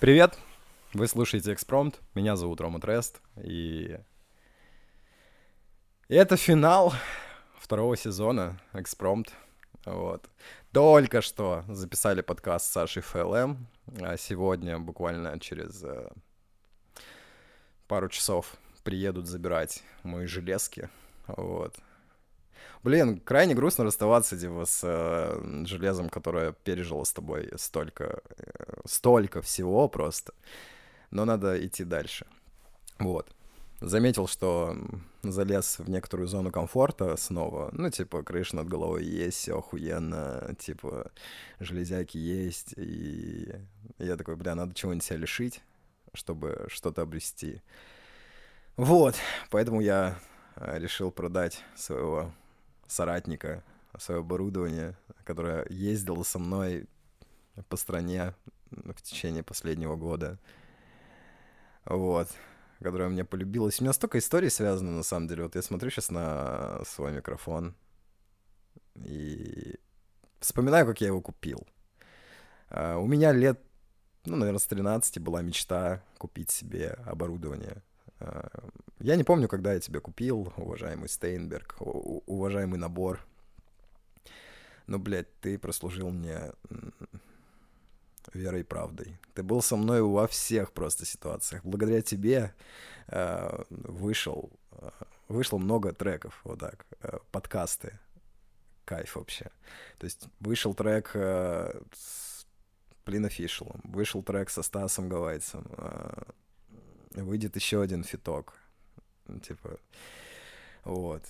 Привет! Вы слушаете Экспромт. Меня зовут Рома Трест. И... и это финал второго сезона Экспромт. Вот. Только что записали подкаст с Сашей ФЛМ. А сегодня, буквально через э, пару часов, приедут забирать мои железки. Вот. Блин, крайне грустно расставаться, типа, с э, железом, которое пережило с тобой столько, э, столько всего просто. Но надо идти дальше. Вот. Заметил, что залез в некоторую зону комфорта снова. Ну, типа, крыша над головой есть, все охуенно, типа, железяки есть. И я такой, бля, надо чего-нибудь себя лишить, чтобы что-то обрести. Вот, поэтому я э, решил продать своего соратника, свое оборудование, которое ездило со мной по стране в течение последнего года. Вот. Которая мне полюбилась. У меня столько историй связано, на самом деле. Вот я смотрю сейчас на свой микрофон и вспоминаю, как я его купил. Uh, у меня лет, ну, наверное, с 13 была мечта купить себе оборудование — я не помню, когда я тебя купил, уважаемый Стейнберг, уважаемый набор. Но, блядь, ты прослужил мне верой и правдой. Ты был со мной во всех просто ситуациях. Благодаря тебе э, вышел, э, вышло много треков, вот так, э, подкасты. Кайф вообще. То есть вышел трек э, с Плин Official, вышел трек со Стасом Гавайцем, э, выйдет еще один фиток. Типа, вот.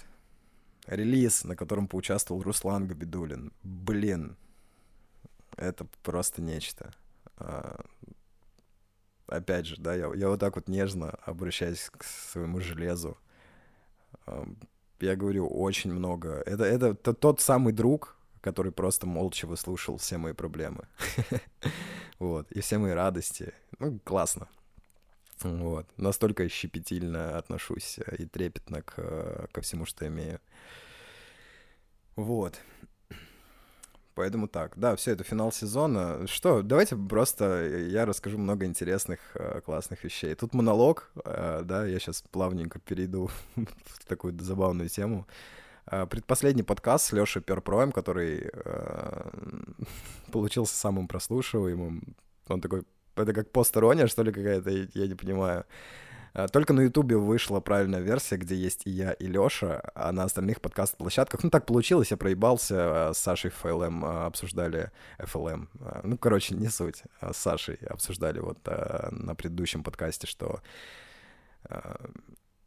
Релиз, на котором поучаствовал Руслан Габидулин. Блин, это просто нечто. А, опять же, да, я, я вот так вот нежно обращаюсь к своему железу. А, я говорю очень много. Это, это, это тот самый друг, который просто молча выслушал все мои проблемы. Вот, и все мои радости. Ну, классно. Вот. Настолько щепетильно отношусь э, и трепетно к, э, ко всему, что имею. Вот. Поэтому так. Да, все, это финал сезона. Что, давайте просто я расскажу много интересных, э, классных вещей. Тут монолог, да, я сейчас плавненько перейду в такую забавную тему. Предпоследний подкаст с Лешей Перпроем, который получился самым прослушиваемым. Он такой это как посторонняя, что ли, какая-то, я не понимаю. А, только на Ютубе вышла правильная версия, где есть и я, и Лёша, а на остальных подкаст-площадках, ну, так получилось, я проебался, а, с Сашей ФЛМ а, обсуждали FLM. Ну, короче, не суть. С Сашей обсуждали вот на предыдущем подкасте, что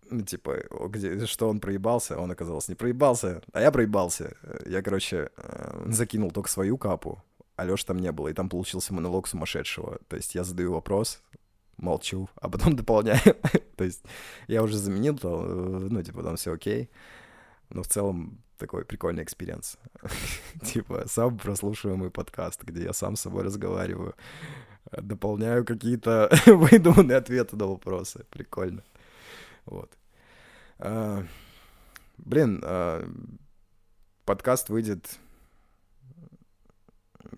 ну, типа, где, что он проебался, он оказался не проебался, а я проебался. Я, короче, закинул только свою капу, Алёш там не было, и там получился монолог сумасшедшего. То есть я задаю вопрос, молчу, а потом дополняю. То есть я уже заменил, ну, типа, там все окей. Но в целом такой прикольный experience. типа, сам прослушиваемый подкаст, где я сам с собой разговариваю, дополняю какие-то выдуманные ответы на вопросы. Прикольно. Вот. А, блин, а, подкаст выйдет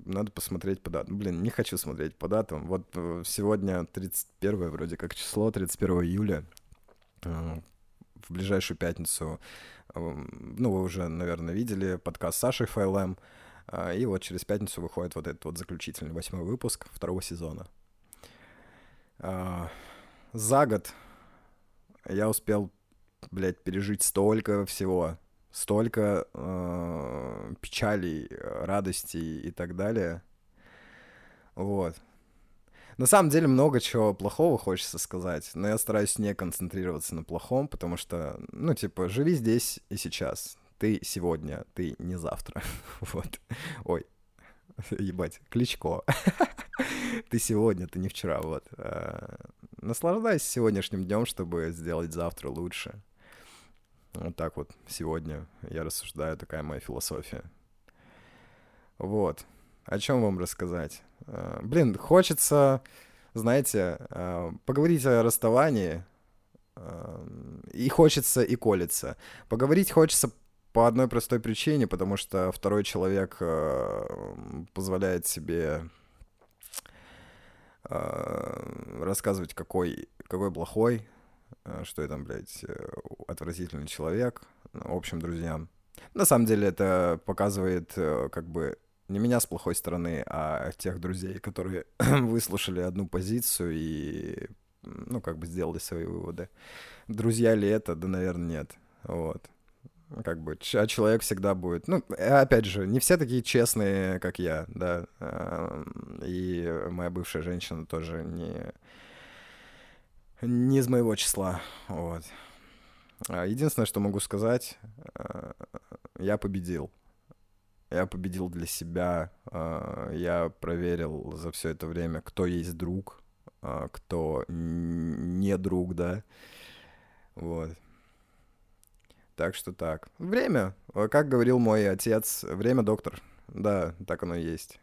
надо посмотреть по датам. Блин, не хочу смотреть по датам. Вот э, сегодня 31 вроде как число, 31 июля. Э, в ближайшую пятницу, э, ну, вы уже, наверное, видели подкаст Саши ФЛМ. И вот через пятницу выходит вот этот вот заключительный восьмой выпуск второго сезона. За год я успел, блядь, пережить столько всего столько э, печалей, радостей и так далее. Вот. На самом деле много чего плохого хочется сказать, но я стараюсь не концентрироваться на плохом, потому что, ну, типа, живи здесь и сейчас. Ты сегодня, ты не завтра. вот. Ой, ебать, Кличко. ты сегодня, ты не вчера, вот. Э, наслаждайся сегодняшним днем, чтобы сделать завтра лучше. Вот так вот сегодня я рассуждаю, такая моя философия. Вот. О чем вам рассказать? Uh, блин, хочется, знаете, uh, поговорить о расставании. Uh, и хочется, и колется. Поговорить хочется по одной простой причине, потому что второй человек позволяет себе э, рассказывать, какой, какой плохой, э, что я там, блядь, э, отвратительный человек, общим друзьям. На самом деле это показывает э, как бы не меня с плохой стороны, а тех друзей, которые выслушали одну позицию и, ну, как бы сделали свои выводы. Друзья ли это? Да, наверное, нет. Вот. Как бы, а человек всегда будет... Ну, опять же, не все такие честные, как я, да. И моя бывшая женщина тоже не... Не из моего числа, вот. А единственное, что могу сказать, э, я победил. Я победил для себя. Э, я проверил за все это время, кто есть друг, э, кто не друг, да. Вот. Так что так. Время, как говорил мой отец, время доктор. Да, так оно и есть.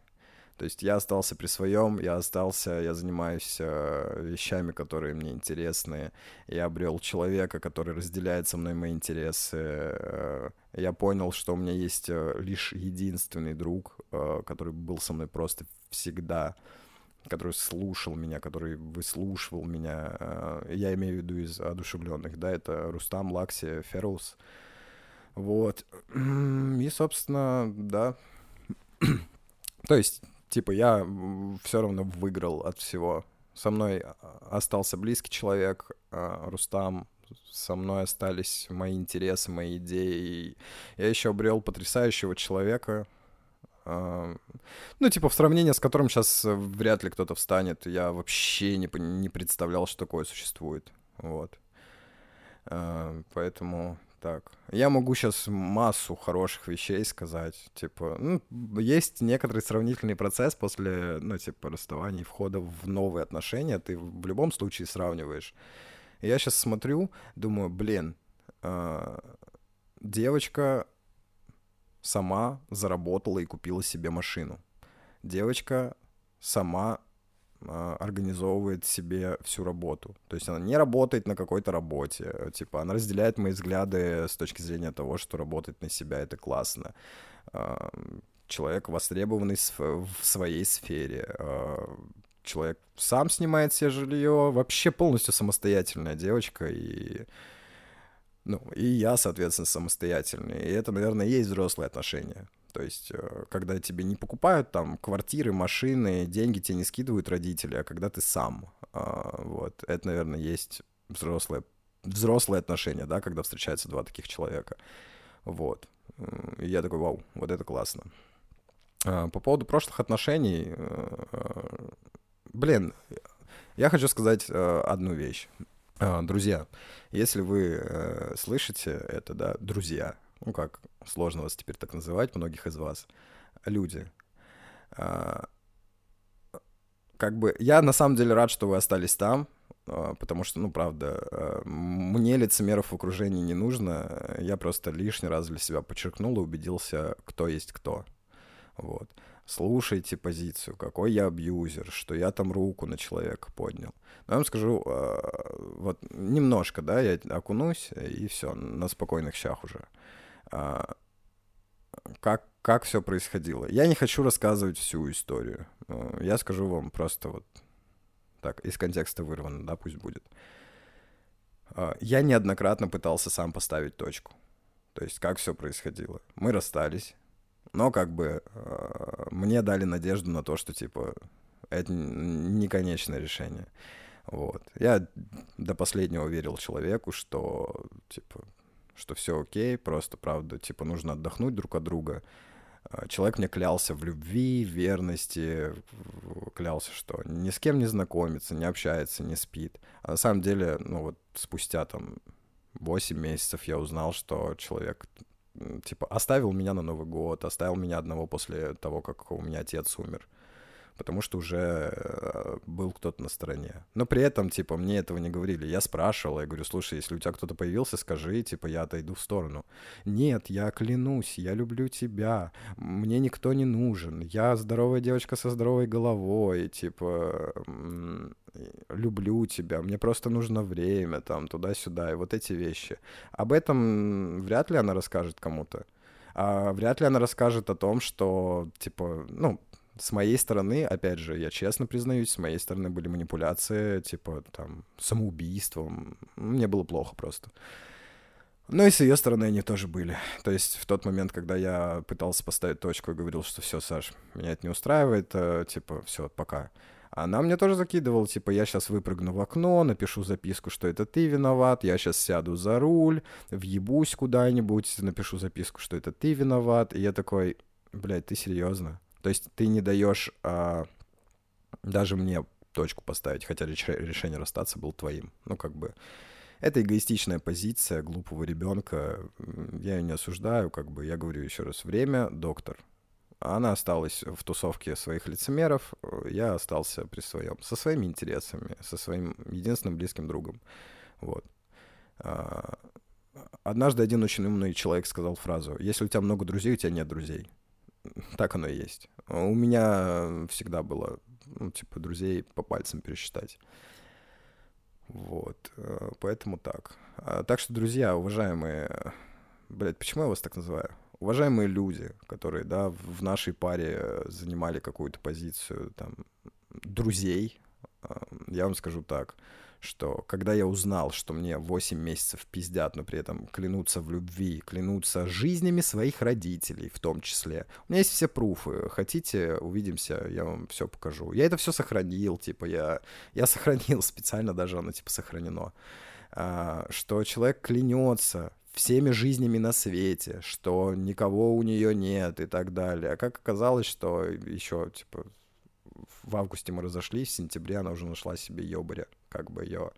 То есть я остался при своем, я остался, я занимаюсь э, вещами, которые мне интересны. Я обрел человека, который разделяет со мной мои интересы. Э, я понял, что у меня есть э, лишь единственный друг, который был со мной просто всегда который слушал меня, который выслушивал меня. Я имею в виду из одушевленных, да, это Рустам, Лакси, Ферус. Вот. И, собственно, да. То есть типа, я все равно выиграл от всего. Со мной а, остался близкий человек, а, Рустам, со мной остались мои интересы, мои идеи. Я еще обрел потрясающего человека, а, ну, типа, в сравнении с которым сейчас вряд ли кто-то встанет. Я вообще не, не представлял, что такое существует. Вот. Поэтому так. Я могу сейчас массу хороших вещей сказать. Типа, ну, есть некоторый сравнительный процесс после, ну, типа, расставания и входа в новые отношения. Ты в любом случае сравниваешь. я сейчас смотрю, думаю, блин, э, девочка сама заработала и купила себе машину. Девочка сама а, организовывает себе всю работу. То есть она не работает на какой-то работе. Типа она разделяет мои взгляды с точки зрения того, что работать на себя это классно. А, человек востребованный в своей сфере. А, человек сам снимает себе жилье. Вообще полностью самостоятельная девочка. И ну, и я, соответственно, самостоятельный. И это, наверное, есть взрослые отношения. То есть, э, когда тебе не покупают там квартиры, машины, деньги тебе не скидывают родители, а когда ты сам. А, вот, это, наверное, есть взрослые, взрослые отношения, да, когда встречаются два таких человека. Вот. И я такой, вау, вот это классно. А, по поводу прошлых отношений, э, блин, я хочу сказать э, одну вещь. А, друзья, если вы слышите это, да, друзья, ну как, сложно вас теперь так называть, многих из вас, люди. А, как бы я на самом деле рад, что вы остались там, а, потому что, ну, правда, а, мне лицемеров в окружении не нужно, я просто лишний раз для себя подчеркнул и убедился, кто есть кто. Вот. Слушайте позицию, какой я абьюзер, что я там руку на человека поднял. Но я вам скажу, вот немножко, да, я окунусь, и все, на спокойных щах уже. А, как, как все происходило. Я не хочу рассказывать всю историю. А, я скажу вам просто вот так, из контекста вырвано, да, пусть будет. А, я неоднократно пытался сам поставить точку. То есть, как все происходило. Мы расстались, но как бы мне дали надежду на то, что, типа, это не конечное решение. Вот. Я до последнего верил человеку, что, типа, что все окей, просто, правда, типа, нужно отдохнуть друг от друга. А, человек мне клялся в любви, верности, клялся, что ни с кем не знакомится, не общается, не спит. А на самом деле, ну вот спустя там 8 месяцев я узнал, что человек типа оставил меня на Новый год, оставил меня одного после того, как у меня отец умер потому что уже э, был кто-то на стороне. Но при этом, типа, мне этого не говорили. Я спрашивал, я говорю, слушай, если у тебя кто-то появился, скажи, типа, я отойду в сторону. Нет, я клянусь, я люблю тебя, мне никто не нужен, я здоровая девочка со здоровой головой, типа, люблю тебя, мне просто нужно время, там, туда-сюда, и вот эти вещи. Об этом вряд ли она расскажет кому-то. А вряд ли она расскажет о том, что, типа, ну, С моей стороны, опять же, я честно признаюсь, с моей стороны были манипуляции, типа, там, самоубийством. Мне было плохо просто. Но и с ее стороны они тоже были. То есть в тот момент, когда я пытался поставить точку и говорил, что все, Саш, меня это не устраивает, э, типа, все, пока. Она мне тоже закидывала, типа, я сейчас выпрыгну в окно, напишу записку, что это ты виноват, я сейчас сяду за руль, въебусь куда-нибудь, напишу записку, что это ты виноват. И я такой, блядь, ты серьезно? То есть ты не даешь а, даже мне точку поставить, хотя решение расстаться было твоим. Ну, как бы, это эгоистичная позиция глупого ребенка. Я ее не осуждаю, как бы я говорю еще раз, время, доктор. Она осталась в тусовке своих лицемеров, я остался при своем, со своими интересами, со своим единственным близким другом. Вот. А, однажды один очень умный человек сказал фразу, если у тебя много друзей, у тебя нет друзей. Так оно и есть. У меня всегда было, ну, типа, друзей по пальцам пересчитать. Вот, э, поэтому так. А, так что, друзья, уважаемые... Блядь, почему я вас так называю? Уважаемые люди, которые, да, в нашей паре занимали какую-то позицию, там, друзей, э, я вам скажу так — что когда я узнал, что мне 8 месяцев пиздят, но при этом клянутся в любви, клянутся жизнями своих родителей в том числе. У меня есть все пруфы. Хотите, увидимся, я вам все покажу. Я это все сохранил, типа, я, я сохранил специально, даже оно, типа, сохранено. А, что человек клянется всеми жизнями на свете, что никого у нее нет и так далее. А как оказалось, что еще, типа, в августе мы разошлись, в сентябре она уже нашла себе ёбаря как бы ее.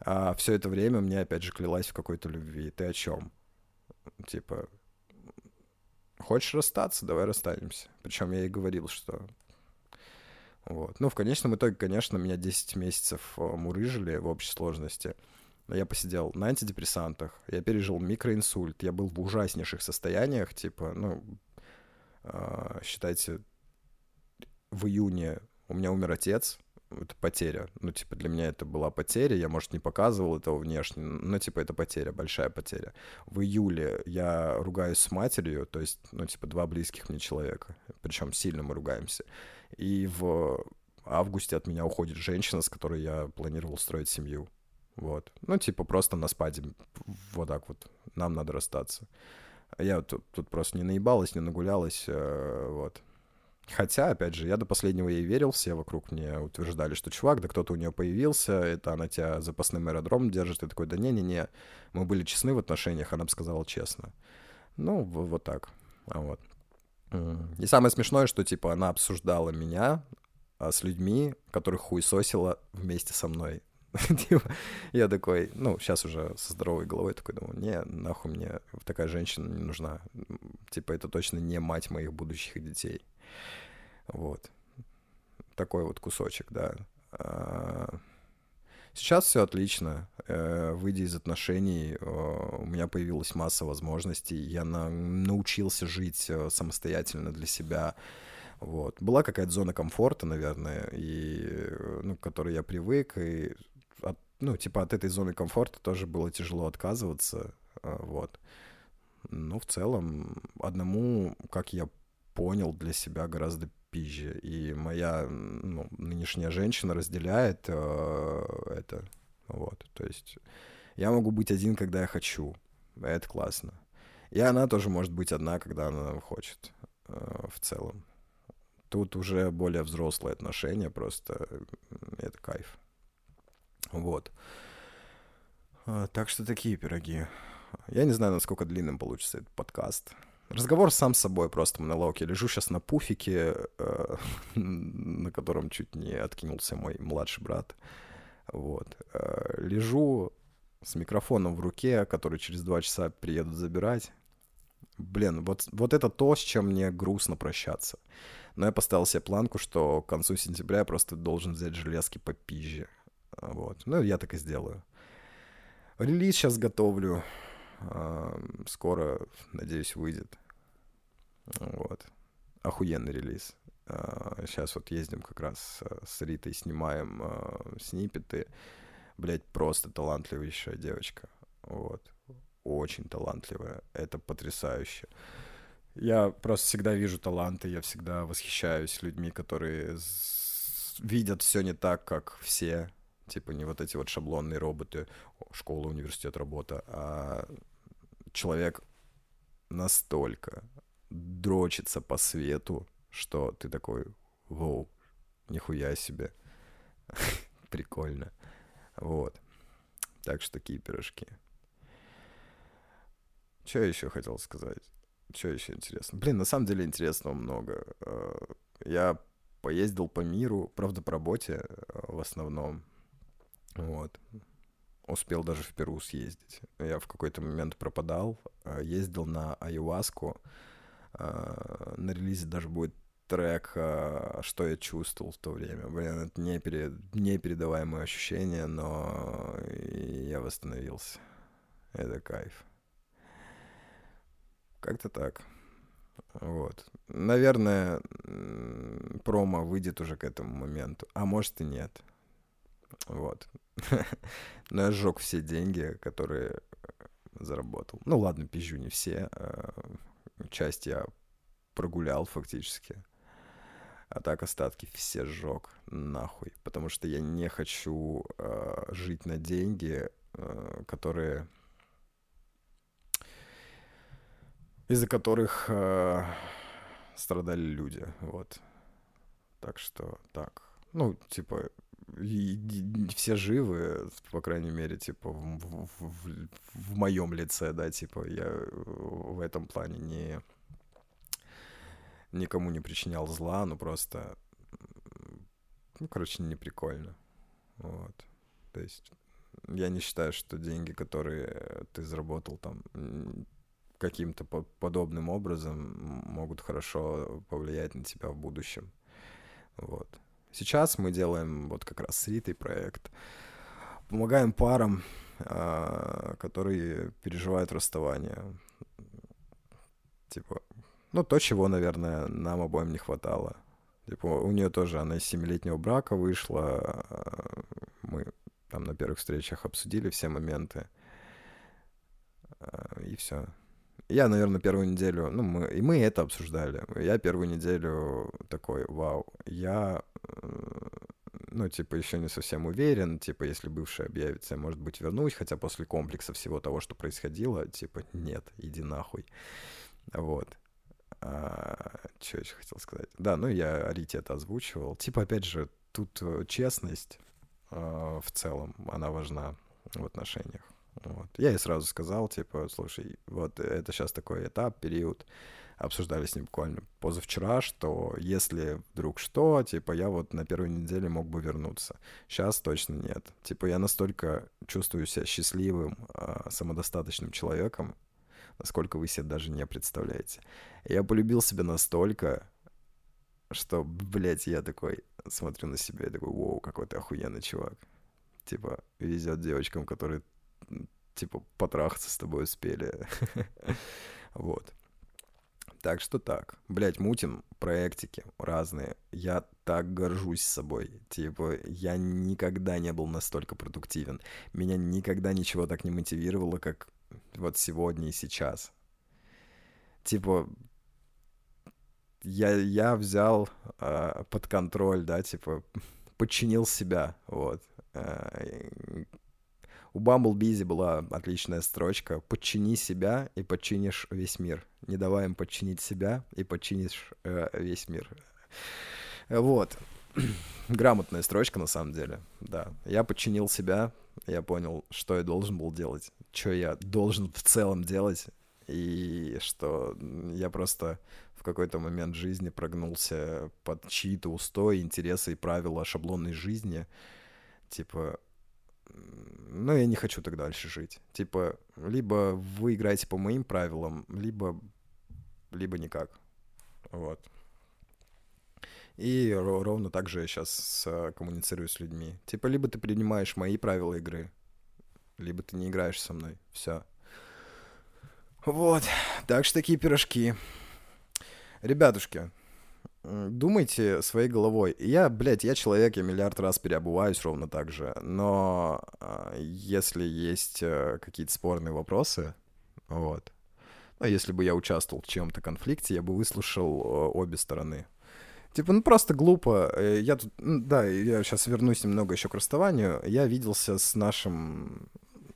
А все это время мне опять же клялась в какой-то любви. Ты о чем? Типа, хочешь расстаться, давай расстанемся. Причем я ей говорил, что вот. Ну, в конечном итоге, конечно, меня 10 месяцев э, мурыжили в общей сложности. Я посидел на антидепрессантах, я пережил микроинсульт, я был в ужаснейших состояниях, типа, ну, э, считайте, в июне у меня умер отец, это потеря. Ну, типа, для меня это была потеря. Я, может, не показывал этого внешне, но, типа, это потеря, большая потеря. В июле я ругаюсь с матерью, то есть, ну, типа, два близких мне человека. Причем сильно мы ругаемся. И в августе от меня уходит женщина, с которой я планировал строить семью. Вот. Ну, типа, просто на спаде. Вот так вот. Нам надо расстаться. Я тут, тут просто не наебалась, не нагулялась. Э, вот. Хотя, опять же, я до последнего ей верил, все вокруг мне утверждали, что чувак, да кто-то у нее появился, это она тебя запасным аэродром держит, и такой, да не-не-не, мы были честны в отношениях, она бы сказала честно. Ну, вот так. А вот. И самое смешное, что, типа, она обсуждала меня а, с людьми, которых хуесосила вместе со мной. Типа, я такой, ну, сейчас уже со здоровой головой такой думаю, не, нахуй мне такая женщина не нужна. Типа, это точно не мать моих будущих детей. Вот. Такой вот кусочек, да. А, сейчас все отлично. Э, выйдя из отношений, у меня появилась масса возможностей. Я на, научился жить э, самостоятельно для себя. Вот. Была какая-то зона комфорта, наверное, и, э, ну, к которой я привык. И от, ну, типа от этой зоны комфорта тоже было тяжело отказываться. Вот. Ну, в целом, одному, как я понял для себя гораздо пизже. И моя ну, нынешняя женщина разделяет э, это. Вот, то есть я могу быть один, когда я хочу. Это классно. И она тоже может быть одна, когда она хочет э, в целом. Тут уже более взрослые отношения, просто это кайф. Вот. А, так что такие пироги. Я не знаю, насколько длинным получится этот подкаст. Разговор сам с собой просто монолог. Я лежу сейчас на пуфике, э, на котором чуть не откинулся мой младший брат. Вот. Э, лежу с микрофоном в руке, который через два часа приедут забирать. Блин, вот, вот это то, с чем мне грустно прощаться. Но я поставил себе планку, что к концу сентября я просто должен взять железки по пизже. Вот. Ну, я так и сделаю. Релиз сейчас готовлю. Скоро, надеюсь, выйдет. Вот. Охуенный релиз. Сейчас а, вот ездим как раз с Ритой, снимаем а, снипеты. Блять, просто талантливейшая девочка. Вот. Очень талантливая. Это потрясающе. Я просто всегда вижу таланты, я всегда восхищаюсь людьми, которые видят все не так, как все. Типа не вот эти вот шаблонные роботы, школа, университет, работа, а человек настолько дрочится по свету, что ты такой, вау, нихуя себе, прикольно. Вот. Так что такие пирожки. Что я еще хотел сказать? Что еще интересно? Блин, на самом деле интересного много. Э, я поездил по миру, правда, по работе э, в основном. Вот. Успел даже в Перу съездить. Я в какой-то момент пропадал, э, ездил на Айуаску. На релизе даже будет трек «Что я чувствовал в то время». Блин, это не пере... непередаваемое ощущение, но я восстановился. Это кайф. Как-то так. Вот. Наверное, промо выйдет уже к этому моменту. А может и нет. Вот. Но я сжег все деньги, которые заработал. Ну ладно, пизжу не все. А, часть я прогулял фактически. А так остатки все сжег нахуй. Потому что я не хочу э, жить на деньги, э, которые из-за которых э, страдали люди, вот. Так что так. Ну, типа, и, и, все живы, по крайней мере, типа, в, в, в, в моем лице, да, типа, я в этом плане не никому не причинял зла, ну просто, ну, короче, не прикольно, вот. То есть я не считаю, что деньги, которые ты заработал там каким-то по подобным образом могут хорошо повлиять на тебя в будущем. Вот. Сейчас мы делаем вот как раз с проект. Помогаем парам, э, которые переживают расставание. Типа, ну, то, чего, наверное, нам обоим не хватало. Типа, у нее тоже, она из семилетнего брака вышла. А, мы там на первых встречах обсудили все моменты. А, и все. Я, наверное, первую неделю, ну, мы, и мы это обсуждали. Я первую неделю такой, вау, я, ну, типа, еще не совсем уверен, типа, если бывший объявится, я, может быть, вернусь, хотя после комплекса всего того, что происходило, типа, нет, иди нахуй. Вот. А, что еще хотел сказать? Да, ну, я Рите это озвучивал. Типа, опять же, тут э, честность э, в целом, она важна в отношениях. Вот. Я ей сразу сказал, типа, слушай, вот это сейчас такой этап, период, обсуждали с ним буквально позавчера, что если вдруг что, типа, я вот на первой неделе мог бы вернуться. Сейчас точно нет. Типа, я настолько чувствую себя счастливым, а, самодостаточным человеком, насколько вы себе даже не представляете. Я полюбил себя настолько, что, блядь, я такой смотрю на себя и такой, вау, какой ты охуенный чувак. Типа, везет девочкам, которые типа, потрахаться с тобой успели. Вот. Так что так. Блять, мутим проектики разные. Я так горжусь собой. Типа, я никогда не был настолько продуктивен. Меня никогда ничего так не мотивировало, как вот сегодня и сейчас. Типа, я, я взял э, под контроль, да, типа, подчинил себя, вот. Э, у Бамблбизи была отличная строчка «Подчини себя, и подчинишь весь мир». Не давай им подчинить себя, и подчинишь э, весь мир. Вот. Грамотная строчка, на самом деле, да. Я подчинил себя, я понял, что я должен был делать, что я должен в целом делать, и что я просто в какой-то момент жизни прогнулся под чьи-то устои, интересы и правила шаблонной жизни. Типа, ну, я не хочу так дальше жить. Типа, либо вы играете по моим правилам, либо, либо никак. Вот. И ровно так же я сейчас коммуницирую с людьми. Типа, либо ты принимаешь мои правила игры, либо ты не играешь со мной. Все. Вот. Так что такие пирожки. Ребятушки, думайте своей головой. Я, блядь, я человек, я миллиард раз переобуваюсь ровно так же, но э, если есть э, какие-то спорные вопросы, вот, А если бы я участвовал в чем-то конфликте, я бы выслушал э, обе стороны. Типа, ну просто глупо. Э, я тут, да, я сейчас вернусь немного еще к расставанию. Я виделся с нашим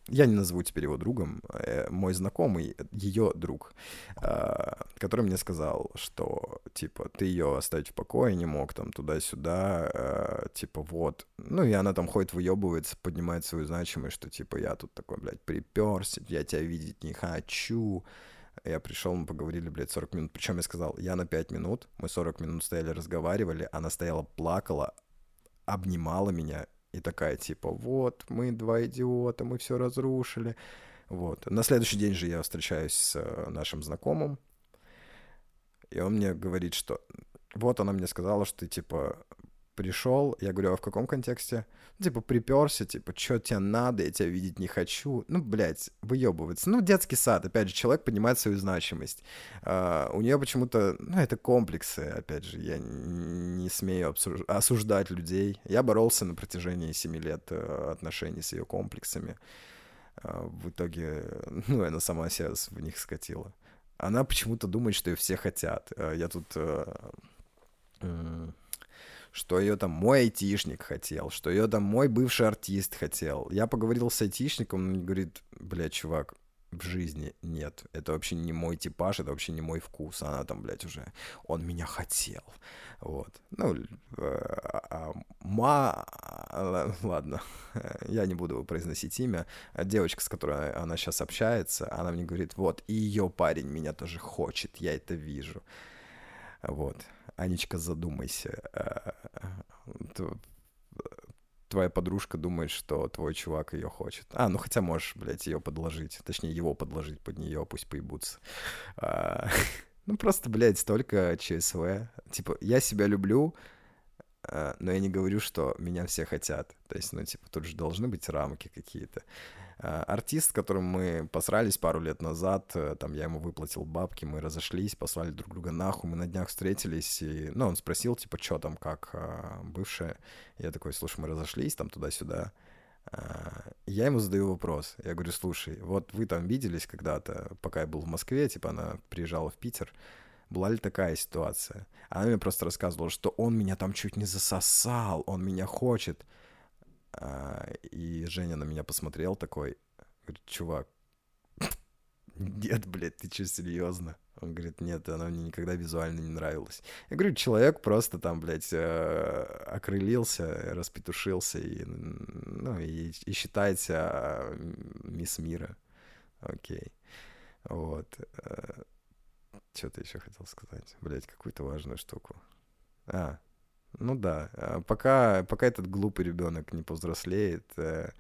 я не назову теперь его другом, мой знакомый, ее друг, который мне сказал, что, типа, ты ее оставить в покое не мог, там, туда-сюда, э, типа, вот. Ну, и она там ходит, выебывается, поднимает свою значимость, что, типа, я тут такой, блядь, приперся, я тебя видеть не хочу. Я пришел, мы поговорили, блядь, 40 минут. Причем я сказал, я на 5 минут, мы 40 минут стояли, разговаривали, она стояла, плакала, обнимала меня и такая типа, вот, мы два идиота, мы все разрушили. Вот. На следующий день же я встречаюсь с э, нашим знакомым, и он мне говорит, что вот она мне сказала, что ты, типа, пришел, я говорю, а в каком контексте? типа, приперся, типа, что тебе надо, я тебя видеть не хочу. Ну, блядь, выебывается. Ну, детский сад, опять же, человек понимает свою значимость. Uh, у нее почему-то, ну, это комплексы, опять же, я не смею осуждать людей. Я боролся на протяжении семи лет uh, отношений с ее комплексами. Uh, в итоге, ну, она сама себя в них скатила. Она почему-то думает, что ее все хотят. Я тут что ее там мой айтишник хотел, что ее там мой бывший артист хотел. Я поговорил с айтишником, он говорит, блядь, чувак, в жизни нет. Это вообще не мой типаж, это вообще не мой вкус. Она там, блядь, уже... Он меня хотел. Вот. Ну, э, а, ма... Ладно, я не буду произносить имя. Девочка, с которой она сейчас общается, она мне говорит, вот, и ее парень меня тоже хочет, я это вижу. Вот. Анечка, задумайся. Твоя подружка думает, что твой чувак ее хочет. А, ну хотя можешь, блядь, ее подложить. Точнее, его подложить под нее, пусть поебутся. А, ну просто, блядь, столько ЧСВ. Типа, я себя люблю, э, но я не говорю, что меня все хотят. То есть, ну, типа, тут же должны быть рамки какие-то. Э, артист, с которым мы посрались пару лет назад, э, там я ему выплатил бабки, мы разошлись, послали друг друга нахуй, мы на днях встретились, и, ну, он спросил, типа, что там, как э, бывшая. Я такой, слушай, мы разошлись, там туда-сюда. Я ему задаю вопрос. Я говорю, слушай, вот вы там виделись когда-то, пока я был в Москве, типа она приезжала в Питер, была ли такая ситуация? Она мне просто рассказывала, что он меня там чуть не засосал, он меня хочет. А, и Женя на меня посмотрел такой, говорит, чувак, нет, блядь, ты что, серьезно? Он говорит, нет, она мне никогда визуально не нравилась. Я говорю, человек просто там, блядь, э, окрылился, распетушился и, ну, и, и считается мисс мира. Окей. Вот. Что ты еще хотел сказать? Блядь, какую-то важную штуку. А, ну да, а пока, пока этот глупый ребенок не повзрослеет, э,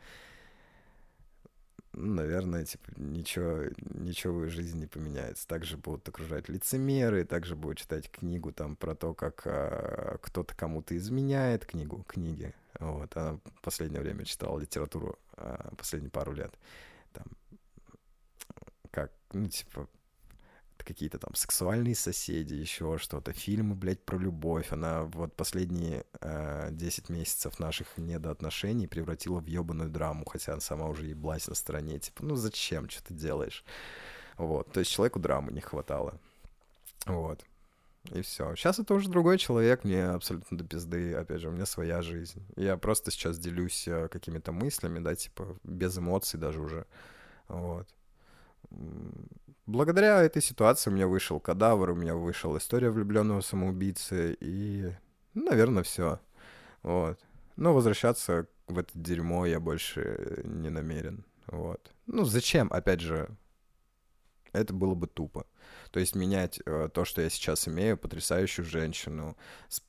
ну, наверное, типа, ничего, ничего в жизни не поменяется. Также будут окружать лицемеры, также будут читать книгу там про то, как а, кто-то кому-то изменяет, книгу, книги. Вот, она в последнее время читала литературу а, последние пару лет. Там, как, ну, типа, какие-то там сексуальные соседи, еще что-то, фильмы, блядь, про любовь. Она вот последние э, 10 месяцев наших недоотношений превратила в ебаную драму, хотя она сама уже еблась на стороне. Типа, ну зачем, что ты делаешь? Вот, то есть человеку драмы не хватало. Вот. И все. Сейчас это уже другой человек, мне абсолютно до пизды. Опять же, у меня своя жизнь. Я просто сейчас делюсь э, какими-то мыслями, да, типа, без эмоций даже уже. Вот благодаря этой ситуации у меня вышел кадавр, у меня вышел история влюбленного самоубийцы, и, ну, наверное, все. Вот. Но возвращаться в это дерьмо я больше не намерен. Вот. Ну, зачем, опять же, это было бы тупо. То есть менять э, то, что я сейчас имею, потрясающую женщину, с,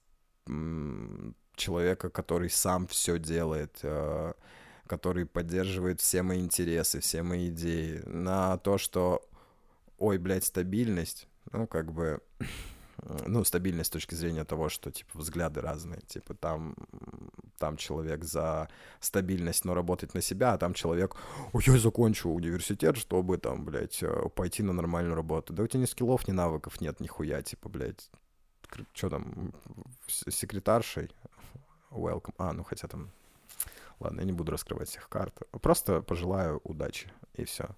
м, человека, который сам все делает, э, который поддерживает все мои интересы, все мои идеи, на то, что ой, блядь, стабильность, ну, как бы, ну, стабильность с точки зрения того, что, типа, взгляды разные, типа, там, там человек за стабильность, но работает на себя, а там человек, ой, я закончу университет, чтобы, там, блядь, э, пойти на нормальную работу. Да у тебя ни скиллов, ни навыков нет, нихуя, типа, блядь, что там, секретаршей, welcome, а, ну, хотя там, ладно, я не буду раскрывать всех карт, просто пожелаю удачи, и все.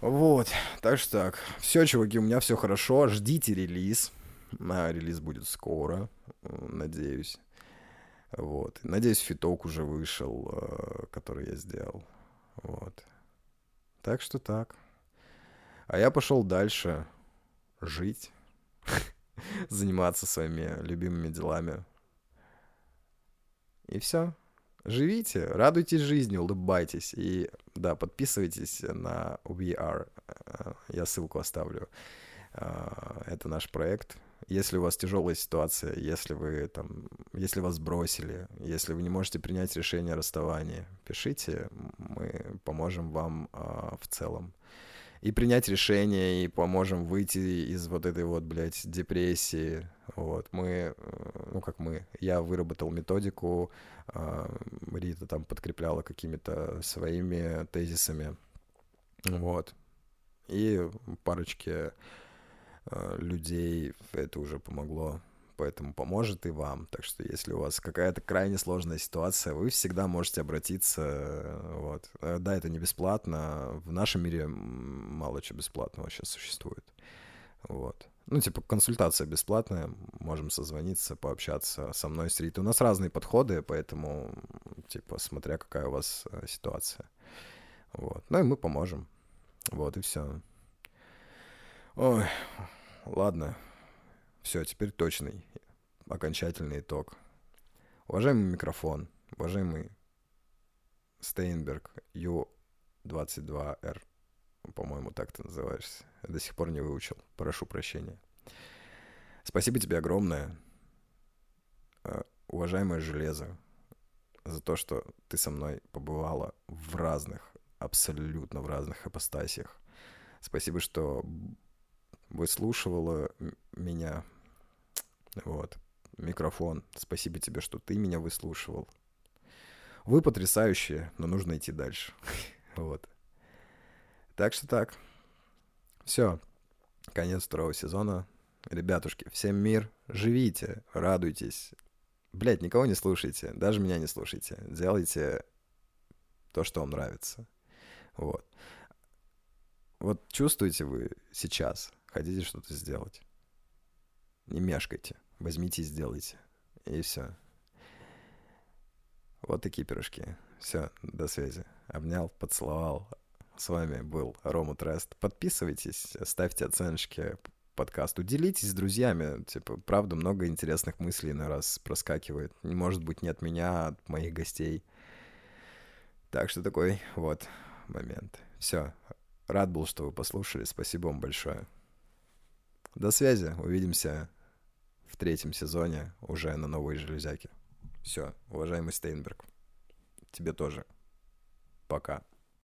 Вот, так что так. Все, чуваки, у меня все хорошо. Ждите релиз. А, релиз будет скоро, надеюсь. Вот. Надеюсь, фиток уже вышел, э, который я сделал. Вот. Так что так. А я пошел дальше жить, заниматься своими любимыми делами. И все. Живите, радуйтесь жизни, улыбайтесь. И да, подписывайтесь на VR. Э, я ссылку оставлю. Э, это наш проект. Если у вас тяжелая ситуация, если вы там, если вас бросили, если вы не можете принять решение о расставании, пишите, мы поможем вам э, в целом и принять решение, и поможем выйти из вот этой вот, блядь, депрессии. Вот, мы, э, ну как мы, я выработал методику, а, Рита там подкрепляла какими-то своими тезисами. Вот. И парочке э, людей это уже помогло поэтому поможет и вам. Так что если у вас какая-то крайне сложная ситуация, вы всегда можете обратиться. Вот. Э, да, это не бесплатно. В нашем мире мало чего бесплатного сейчас существует. Вот. Ну, типа, консультация бесплатная, можем созвониться, пообщаться со мной, с Ритой. У нас разные подходы, поэтому, типа, смотря какая у вас э, ситуация. Вот. Ну и мы поможем. Вот, и все. Ой, ладно. Все, теперь точный, окончательный итог. Уважаемый микрофон, уважаемый Стейнберг Ю-22Р, по-моему, так ты называешься. Я до сих пор не выучил. Прошу прощения. Спасибо тебе огромное, э, уважаемое железо, за то, что ты со мной побывала в разных, абсолютно в разных апостасиях. Спасибо, что выслушивала меня вот. Микрофон. Спасибо тебе, что ты меня выслушивал. Вы потрясающие, но нужно идти дальше. вот. Так что так. Все. Конец второго сезона. Ребятушки, всем мир. Живите, радуйтесь. Блять, никого не слушайте. Даже меня не слушайте. Делайте то, что вам нравится. Вот. Вот чувствуете вы сейчас, хотите что-то сделать. Не мешкайте. Возьмите и сделайте. И все. Вот такие пирожки. Все, до связи. Обнял, поцеловал. С вами был Рома Трест. Подписывайтесь, ставьте оценочки подкасту. Делитесь с друзьями. Типа, правда, много интересных мыслей на раз проскакивает. Может быть, не от меня, а от моих гостей. Так что такой вот момент. Все. Рад был, что вы послушали. Спасибо вам большое. До связи. Увидимся в третьем сезоне уже на новой железяке. Все, уважаемый Стейнберг, тебе тоже. Пока.